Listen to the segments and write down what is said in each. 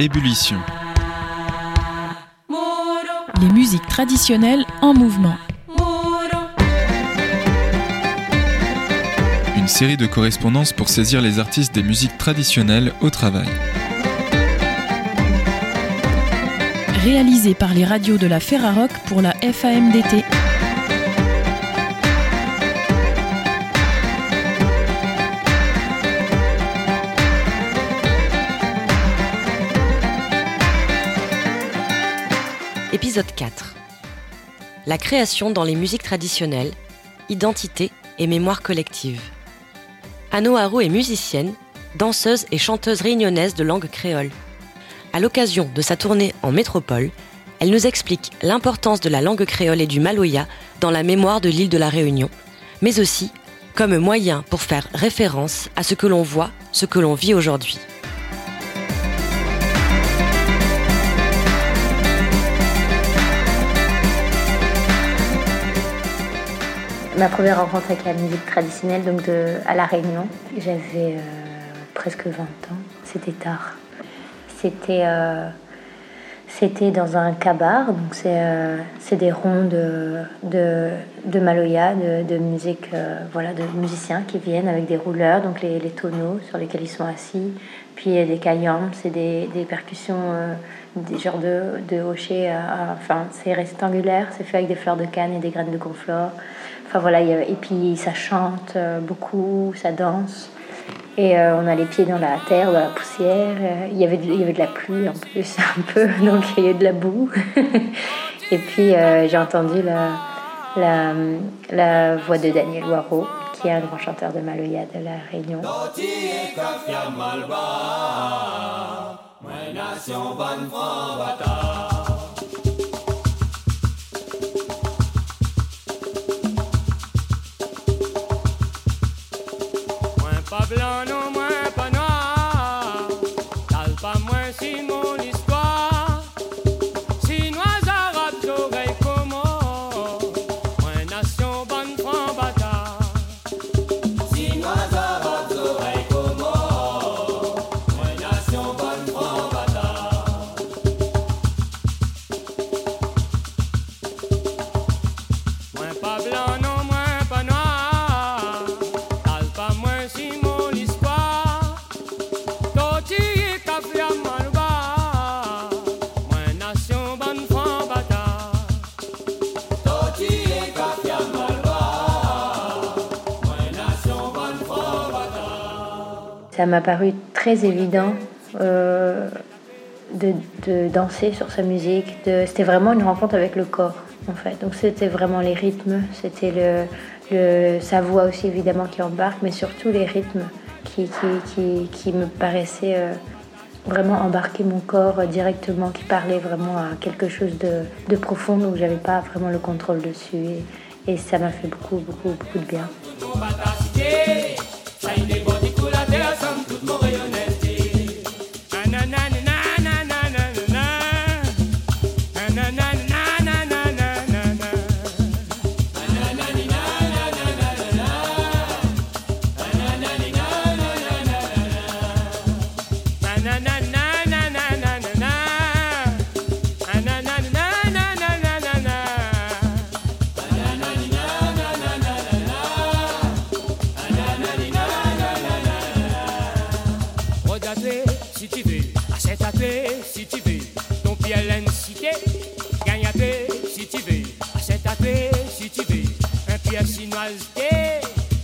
Ébullition. Les musiques traditionnelles en mouvement. Une série de correspondances pour saisir les artistes des musiques traditionnelles au travail. Réalisée par les radios de la Ferrarock pour la FAMDT. Épisode 4. La création dans les musiques traditionnelles, identité et mémoire collective. Anno Haro est musicienne, danseuse et chanteuse réunionnaise de langue créole. À l'occasion de sa tournée en métropole, elle nous explique l'importance de la langue créole et du maloya dans la mémoire de l'île de la Réunion, mais aussi comme moyen pour faire référence à ce que l'on voit, ce que l'on vit aujourd'hui. Ma première rencontre avec la musique traditionnelle, donc à La Réunion, j'avais euh, presque 20 ans. C'était tard. C'était euh, dans un cabar, donc c'est euh, des ronds de, de, de maloya, de, voilà, de musiciens qui viennent avec des rouleurs, donc les, tonneaux sur lesquels ils sont assis, puis des caillams, c'est des, percussions, des genres de, de hochets, enfin c'est rectangulaire, c'est fait avec des fleurs de canne et des graines de conflore. Enfin voilà, et puis ça chante beaucoup, ça danse. Et euh, on a les pieds dans la terre, dans la poussière. Il y, avait de, y avait de la pluie en plus, un peu, donc il y avait de la boue. et puis euh, j'ai entendu la, la, la, voix de Daniel Waro, qui est un grand chanteur de Maloya de la Réunion. wọ́n bá Ça m'a paru très évident euh, de, de, danser sur sa musique. C'était vraiment une rencontre avec le corps, en fait. Donc c'était vraiment les rythmes, c'était le, sa voix aussi évidemment qui embarque, mais surtout les rythmes qui, qui, qui, qui me paraissaient euh, vraiment embarquer mon corps directement, qui parlaient vraiment à quelque chose de, de profond où j'avais pas vraiment le contrôle dessus. Et, et ça m'a fait beaucoup, beaucoup, beaucoup de bien. À l'incité, gagne-toi si tu veux, achète-toi si tu veux, un pied chinoise,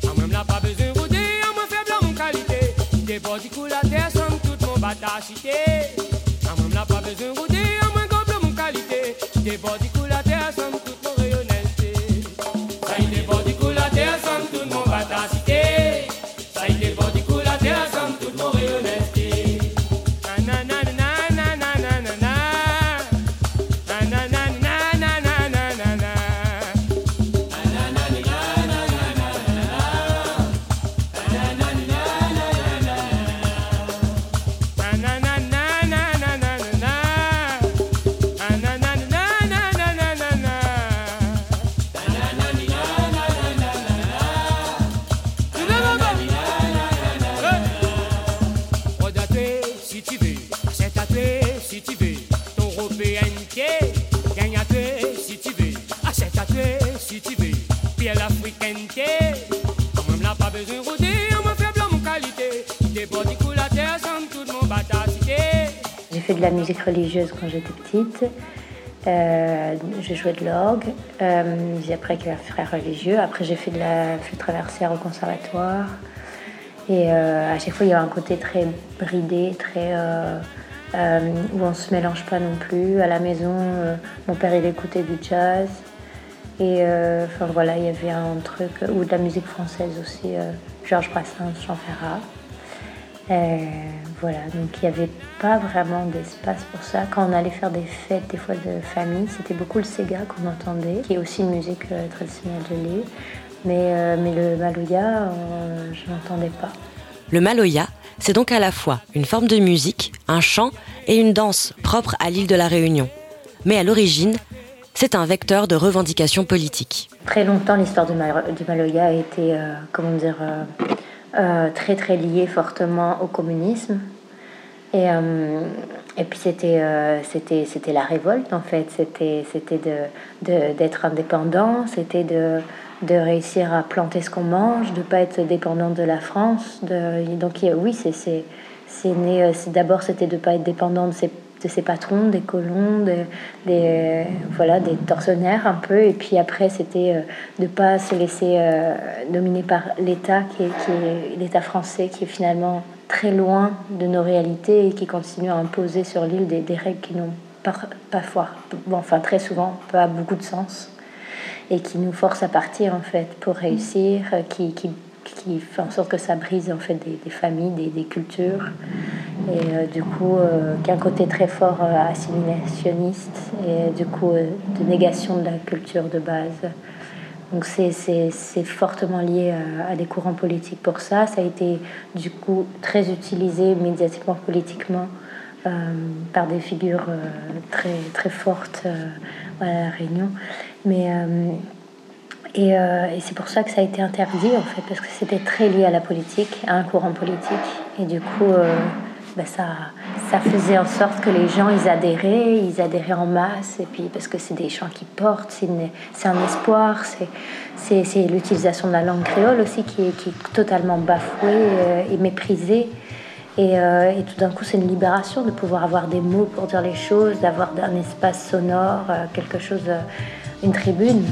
en même là pas besoin de rouler, en moins faible en qualité, des bordis coulent la terre, somme tout mon bâtard cité, en même là pas besoin de rouler, en moins gobe mon qualité, des bordis coulent la terre, somme la musique religieuse quand j'étais petite. Euh, je jouais de l'orgue. Euh, appris avec un frère religieux. Après, j'ai fait de la flûte traversière au conservatoire. Et euh, à chaque fois, il y a un côté très bridé, très euh, où on se mélange pas non plus. À la maison, mon père il écoutait du jazz. Et enfin voilà, il y avait un truc ou de la musique française aussi. Georges Brassens, Jean Ferrat. Euh, voilà, donc il n'y avait pas vraiment d'espace pour ça. Quand on allait faire des fêtes, des fois de famille, c'était beaucoup le Sega qu'on entendait, qui est aussi une musique euh, traditionnelle de l'île. Mais, euh, mais le Maloya, je n'entendais pas. Le Maloya, c'est donc à la fois une forme de musique, un chant et une danse propre à l'île de la Réunion. Mais à l'origine, c'est un vecteur de revendication politique. Très longtemps, l'histoire du, Maloya a été, comment dire, euh, très très lié fortement au communisme. Et, euh, et puis c'était, euh, c'était, c'était la révolte en fait, c'était, c'était de, d'être indépendant, c'était de, de réussir à planter ce qu'on mange, de pas être dépendant de la France. De, donc oui, c'est, c'est, né, d'abord c'était de pas être dépendant de de ses patrons, des colons, des, voilà, des tortionnaires un peu. Et puis après, c'était euh, de ne pas se laisser euh, dominer par l'État, qui est, l'État français, qui est finalement très loin de nos réalités et qui continue à imposer sur l'île des, des, règles qui n'ont pas, pas bon, enfin très souvent pas beaucoup de sens et qui nous forcent à partir en fait pour réussir, qui qui fait en sorte que ça brise en fait des, familles, des, cultures, et euh, du coup euh, qui a un côté très fort euh, assimilationniste et du coup de négation de la culture de base. Donc c'est fortement lié à, des courants politiques pour ça. Ça a été du coup très utilisé médiatiquement, politiquement par des figures très très fortes à la Réunion. Mais euh, et, c'est pour ça que ça a été interdit, en fait, parce que c'était très lié à la politique, à un courant politique. Et du coup, ben ça, ça faisait en sorte que les gens, ils adhéraient, ils adhéraient en masse. Et puis, parce que c'est des chants qui portent, c'est un espoir, c'est l'utilisation de la langue créole aussi qui est, qui est totalement bafouée euh, et méprisée. Et, et, tout d'un coup, c'est une libération de pouvoir avoir des mots pour dire les choses, d'avoir un espace sonore, quelque chose, une tribune.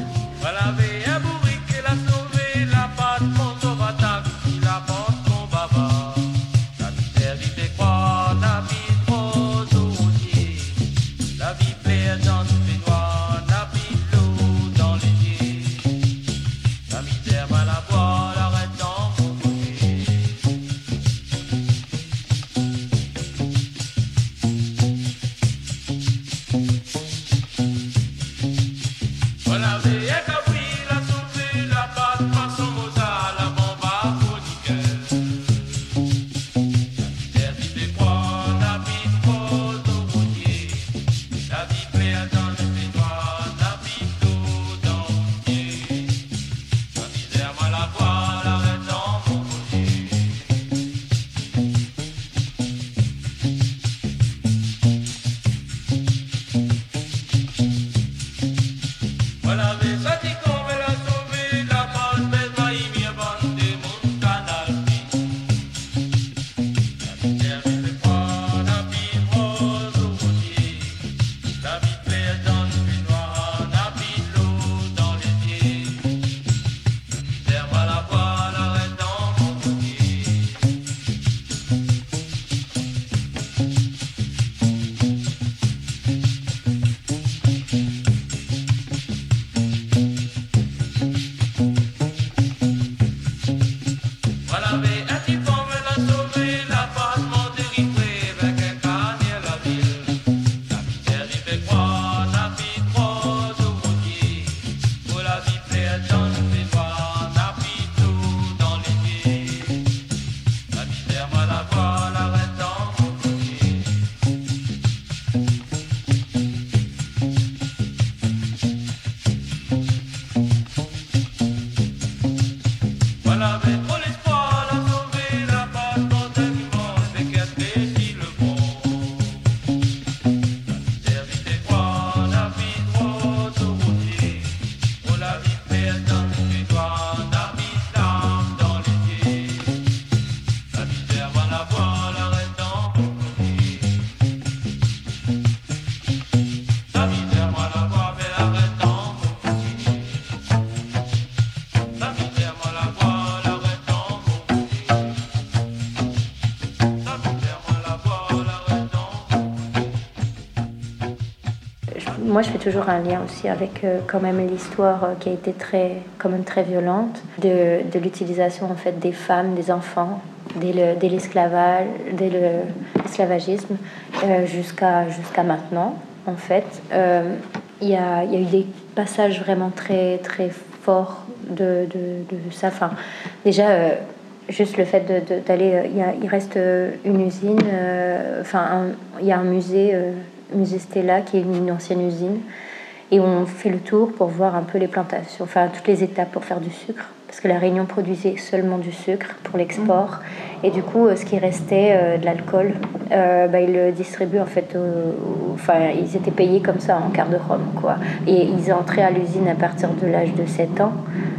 Je fais toujours un lien aussi avec euh, quand même l'histoire euh, qui a été très, quand même très violente de, l'utilisation en fait des femmes, des enfants dès l'esclavage, dès l'esclavagisme euh, jusqu'à jusqu'à maintenant en fait. Il y, a, y, a, eu des passages vraiment très très forts de, ça. Enfin, déjà juste le fait d'aller, il, reste une usine, enfin il y a un musée Stella, qui est une ancienne usine. Et on fait le tour pour voir un peu les plantations, enfin toutes les étapes pour faire du sucre. Parce que la Réunion produisait seulement du sucre pour l'export. Et du coup, euh, ce qui restait euh, de l'alcool, euh, bah, ils le distribuent en fait. enfin, ils étaient payés comme ça en quart de rhum, quoi. Et ils entraient à l'usine à partir de l'âge de 7 ans,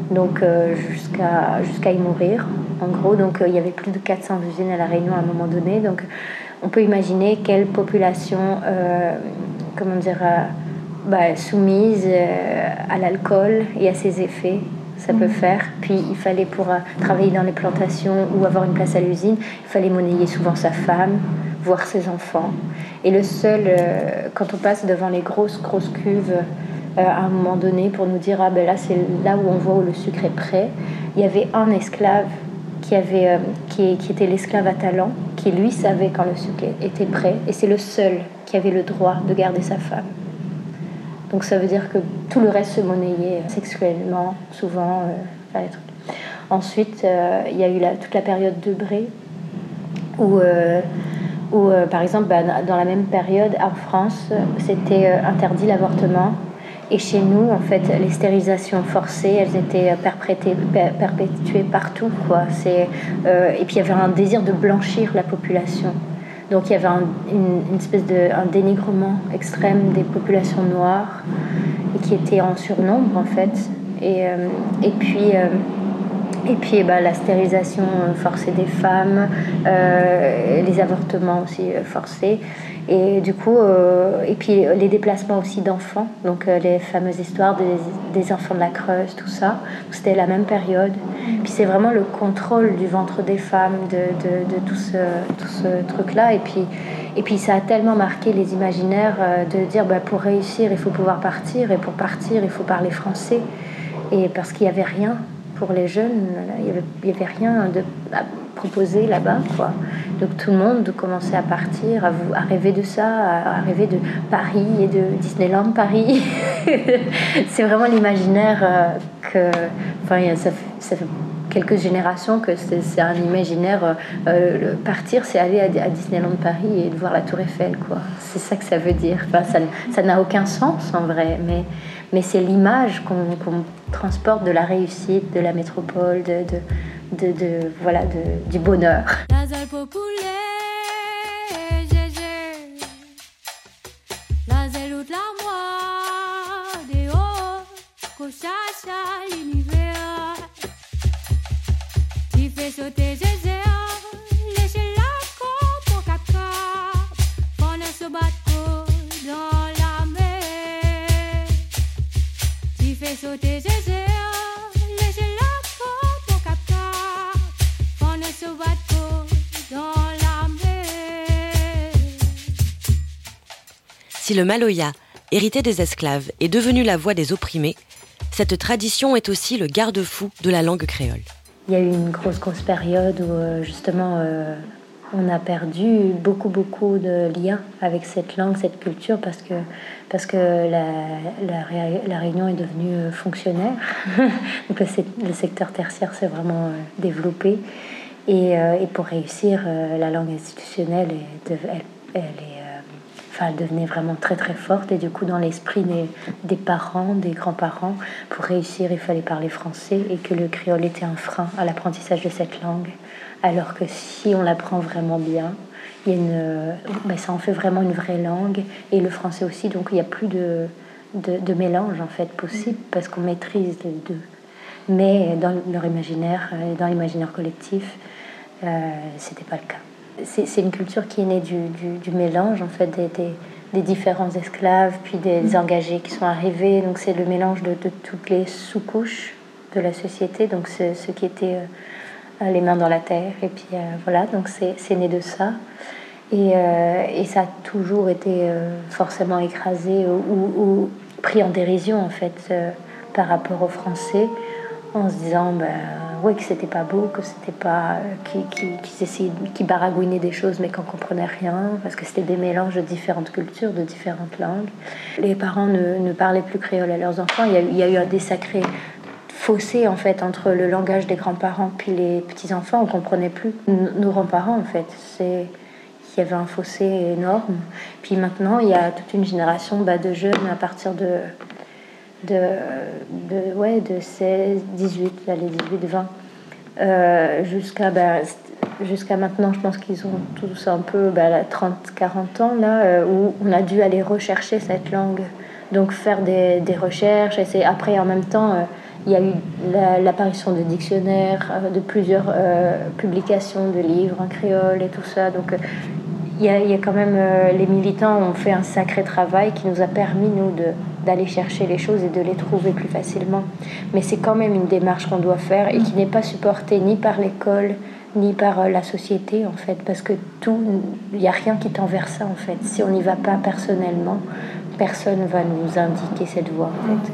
donc jusqu'à jusqu'à y mourir, en gros. Donc il y avait plus de 400 usines à La Réunion à un moment donné. Donc on peut imaginer quelle population, euh, comment dire, euh, bah, soumise euh, à l'alcool et à ses effets ça peut mm. faire. Puis il fallait pour travailler dans les plantations ou avoir une place à l'usine, il fallait monnayer souvent sa femme, voir ses enfants. Et le seul, quand on passe devant les grosses, grosses cuves, à un moment donné, pour nous dire, ah ben là c'est là où on voit où le sucre est prêt, il y avait un esclave qui, avait, qui, qui était l'esclave à talent qui lui savait quand le sucre était prêt, et c'est le seul qui avait le droit de garder sa femme. Donc ça veut dire que tout le reste se monnayait sexuellement, souvent. Euh, Ensuite, euh, il y a eu toute la période de Bré, où, euh, où par exemple, bah, dans la même période, en France, c'était interdit l'avortement et chez nous, en fait, les stérilisations forcées, elles étaient perpétuées partout. Quoi. Euh, et puis il y avait un désir de blanchir la population. Donc il y avait une, espèce de un dénigrement extrême des populations noires et qui étaient en surnombre en fait. Et, euh, et puis euh, et puis bah, la stérilisation forcée des femmes, les avortements aussi forcés. Et du coup, euh, et puis les déplacements aussi d'enfants, donc euh, les fameuses histoires des, enfants de la Creuse, tout ça. C'était la même période. Puis c'est vraiment le contrôle du ventre des femmes, de, de, tout ce, tout ce truc-là. Et puis, et puis ça a tellement marqué les imaginaires euh, de dire bah, pour réussir, il faut pouvoir partir, et pour partir, il faut parler français. Et parce qu'il n'y avait rien pour les jeunes, il n'y avait, rien de proposé là-bas. Quoi. Donc tout le monde commençait à partir, à, à rêver de ça, à, rêver de Paris et de Disneyland Paris. c'est vraiment l'imaginaire euh, que... Enfin, ça, fait quelques générations que c'est un imaginaire. Euh, partir, c'est aller à, Disneyland Paris et de voir la Tour Eiffel, quoi. C'est ça que ça veut dire. Enfin, ça n'a aucun sens en vrai, mais, mais c'est l'image qu'on transporte de la réussite, de la métropole, de, de de, du bonheur. Si le Maloya, hérité des esclaves, est devenu la voix des opprimés, cette tradition est aussi le garde-fou de la langue créole. Il y a eu une grosse, grosse période où euh, justement euh, on a perdu beaucoup, beaucoup de liens avec cette langue, cette culture, parce que, parce que la, la, Réunion est devenue euh, fonctionnaire. Donc le, secteur tertiaire s'est vraiment développé. Et, et, pour réussir, la langue institutionnelle, elle, elle est enfin, elle devenait vraiment très très forte. Et du coup, dans l'esprit des, parents, des grands-parents, pour réussir, il fallait parler français et que le créole était un frein à l'apprentissage de cette langue. Alors que si on l'apprend vraiment bien, il y a une, ben, ça en fait vraiment une vraie langue. Et le français aussi, donc il n'y a plus de, de, mélange en fait possible parce qu'on maîtrise les deux. Mais dans leur imaginaire, euh, dans l'imaginaire collectif, euh, c'était pas le cas c'est une culture qui est née du, du, mélange en fait des, des, différents esclaves puis des mm. engagés qui sont arrivés. Donc c'est le mélange de, de, toutes les sous-couches de la société. Donc c'est ce qui était euh, les mains dans la terre et puis euh, voilà. Donc c'est né de ça. Et, et ça a toujours été forcément écrasé ou, pris en dérision en fait par rapport au français en se disant ben, oui, que c'était pas beau, que c'était pas. qu'ils qui, essayaient, qui baragouinaient des choses mais qu'on comprenait rien, parce que c'était des mélanges de différentes cultures, de différentes langues. Les parents ne, ne parlaient plus créole à leurs enfants. Il y a, eu des sacrés fossés en fait entre le langage des grands-parents puis les petits-enfants. On comprenait plus nos grands-parents en fait. C'est il y avait un fossé énorme. Puis maintenant, il y a toute une génération bah, de jeunes à partir de de, ouais, de 16, 18, les 18, 20, euh, jusqu'à ben, jusqu'à maintenant, je pense qu'ils ont tous un peu ben, 30, 40 ans, là, euh, où on a dû aller rechercher cette langue. Donc faire des, des recherches. Et après, en même temps, euh, il y a eu l'apparition de dictionnaires, de plusieurs publications de livres en créole et tout ça. Donc il y a quand même, les militants ont fait un sacré travail qui nous a permis, nous, de d'aller chercher les choses et de les trouver plus facilement. Mais c'est quand même une démarche qu'on doit faire et qui n'est pas supportée ni par l'école ni par euh, la société en fait, parce que tout, il n'y a rien qui tend ça en fait. Si on n'y va pas personnellement, personne va nous indiquer cette voie en fait.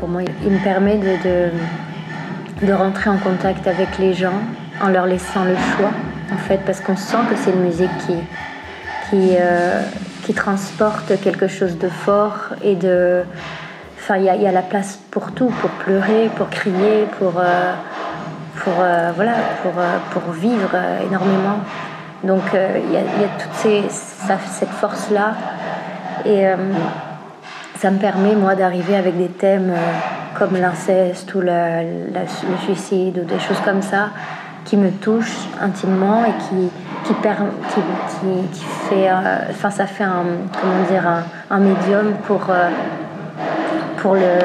Pour moi, il me permet de, de, rentrer en contact avec les gens en leur laissant le choix, en fait, parce qu'on sent que c'est une musique qui, qui, euh, transporte quelque chose de fort et de. Enfin, il y, y, a la place pour tout, pour pleurer, pour crier, pour, euh, pour, euh, voilà, pour, pour vivre énormément. Donc, il y, a, y a toute ces, cette force-là. Et ça me permet, moi, d'arriver avec des thèmes euh, comme l'inceste ou le, suicide ou des choses comme ça qui me touchent intimement et qui, qui, qui, qui, fait. Euh, enfin, ça fait un, comment dire, un, médium pour, euh, pour, le,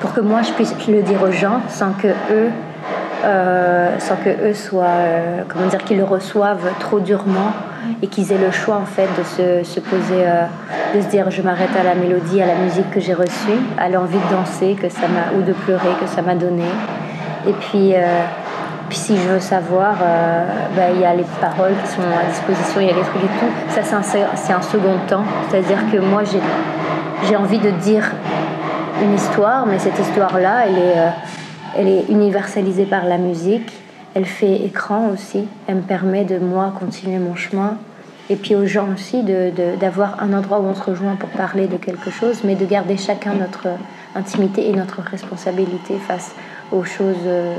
pour que moi je puisse le dire aux gens sans que eux. Sans que eux soient, comment dire, qu'ils le reçoivent trop durement et qu'ils aient le choix en fait de se, se poser, euh, de se dire je m'arrête à la mélodie, à la musique que j'ai reçue, à l'envie de danser que ça m'a ou de pleurer que ça m'a donné. Et puis, euh, puis si je veux savoir, euh, bah, il y a les paroles qui sont à disposition, il y a les trucs et tout. Ça c'est un, un, second temps, c'est-à-dire que moi j'ai envie de dire une histoire, mais cette histoire-là, elle est, elle est universalisée par la musique elle fait écran aussi. Elle me permet de moi continuer mon chemin. Et puis aux gens aussi d'avoir de, un endroit où on se rejoint pour parler de quelque chose, mais de garder chacun notre intimité et notre responsabilité face aux choses euh,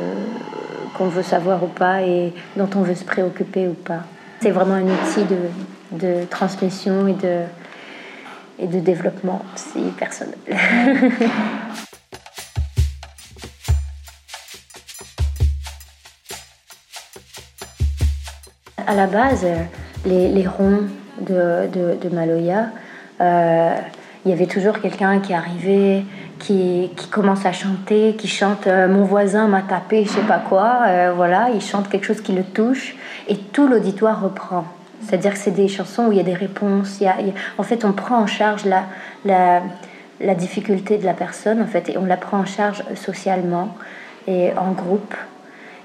qu'on veut savoir ou pas et dont on veut se préoccuper ou pas. C'est vraiment un outil de, de transmission et de, et de développement aussi personnel. à la base, les, les ronds de, Maloya, euh, il y avait toujours quelqu'un qui arrivait, qui, qui, commence à chanter, qui chante euh, Mon voisin m'a tapé, je sais pas quoi. Euh, voilà, il chante quelque chose qui le touche et tout l'auditoire reprend. C'est-à-dire que c'est des chansons où il y a des réponses. En fait, on prend en charge la, la, la, difficulté de la personne, en fait, et on la prend en charge socialement et en groupe.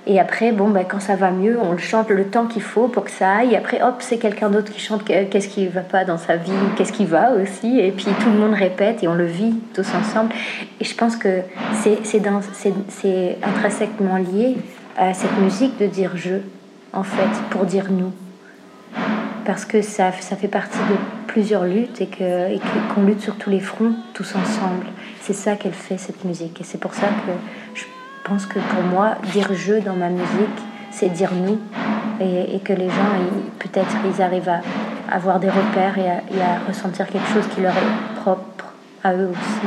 Et après, bon, ben, quand ça va mieux, on le chante le temps qu'il faut pour que ça aille. Après, hop, c'est quelqu'un d'autre qui chante qu'est-ce qui va pas dans sa vie, qu'est-ce qui va aussi. Et puis tout le monde répète et on le vit tous ensemble. Et je pense que c'est intrinsèquement lié à cette musique de dire je, en fait, pour dire nous. Parce que ça, ça fait partie de plusieurs luttes et qu'on et qu lutte sur tous les fronts, tous ensemble. C'est ça qu'elle fait, cette musique. Et c'est pour ça que je pense que pour moi, dire je dans ma musique, c'est dire nous. Et, que les gens, peut-être, ils arrivent à avoir des repères et à, ressentir quelque chose qui leur est propre à eux aussi.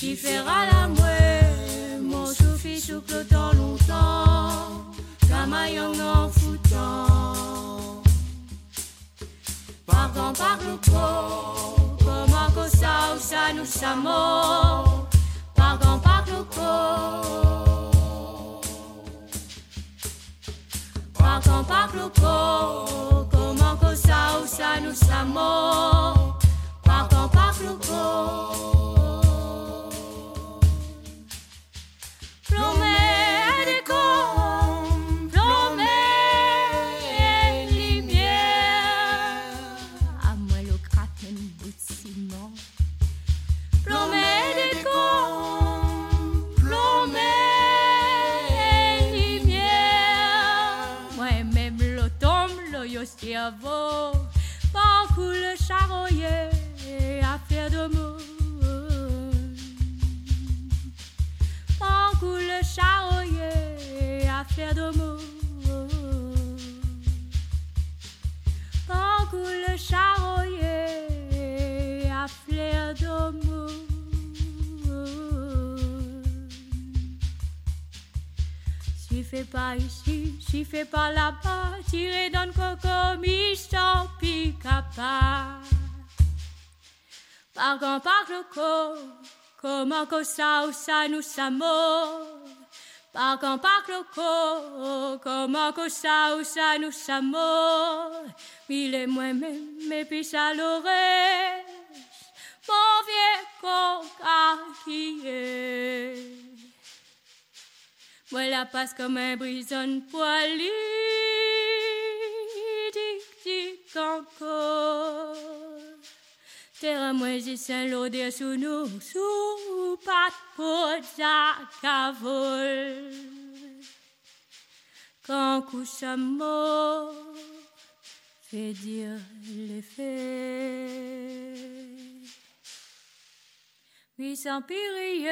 Tu feras la mon souffle souffle longtemps, en foutant. Pardon, parle trop, comment que ça ou ça nous sommes Pardon, parle trop. Quand parle co, comment que ça ou ça nous sommes Par quand pas là-bas, tiré dans le coco, michon, pica pas. Par quand par le co, comment que ça ou ça nous sommes. Par quand par le co, comment que ça ou ça nous sommes. Mille et moi-même, et puis ça l'aurait. Mon vieux coca qui est. Moi la passe comme un brison poilu, tic tic encore. Terre moi j'ai saint l'odeur sous nous, sous pas pour cavol. Quand couche à mort, fait dire les faits. Pirier,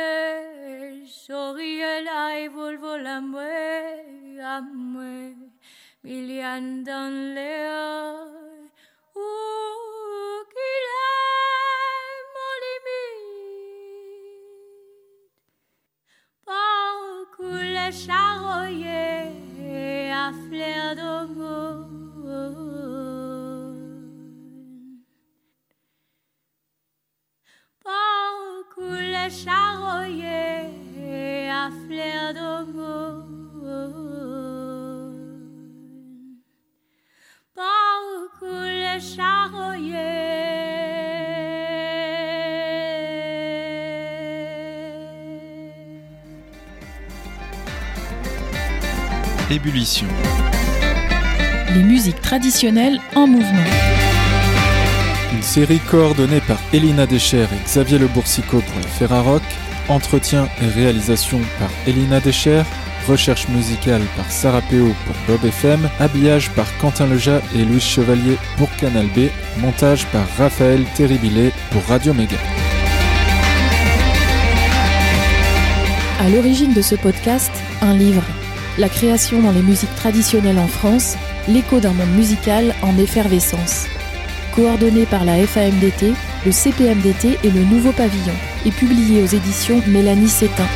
sourire là et volvo la mouée, million dans l'air, Ébullition. Les musiques traditionnelles en mouvement. Une série coordonnée par Elina Decher et Xavier Le Boursicot pour la Ferrarock, entretien et réalisation par Elina Decher, recherche musicale par Sarah Péo pour Bob FM, habillage par Quentin Leja et Louis Chevalier pour Canal B, montage par Raphaël Terribilé pour Radio Méga. À l'origine de ce podcast, un livre la création dans les musiques traditionnelles en France, l'écho d'un monde musical en effervescence. Coordonné par la FAMDT, le CPMDT et le Nouveau Pavillon, et publié aux éditions Mélanie Sétain.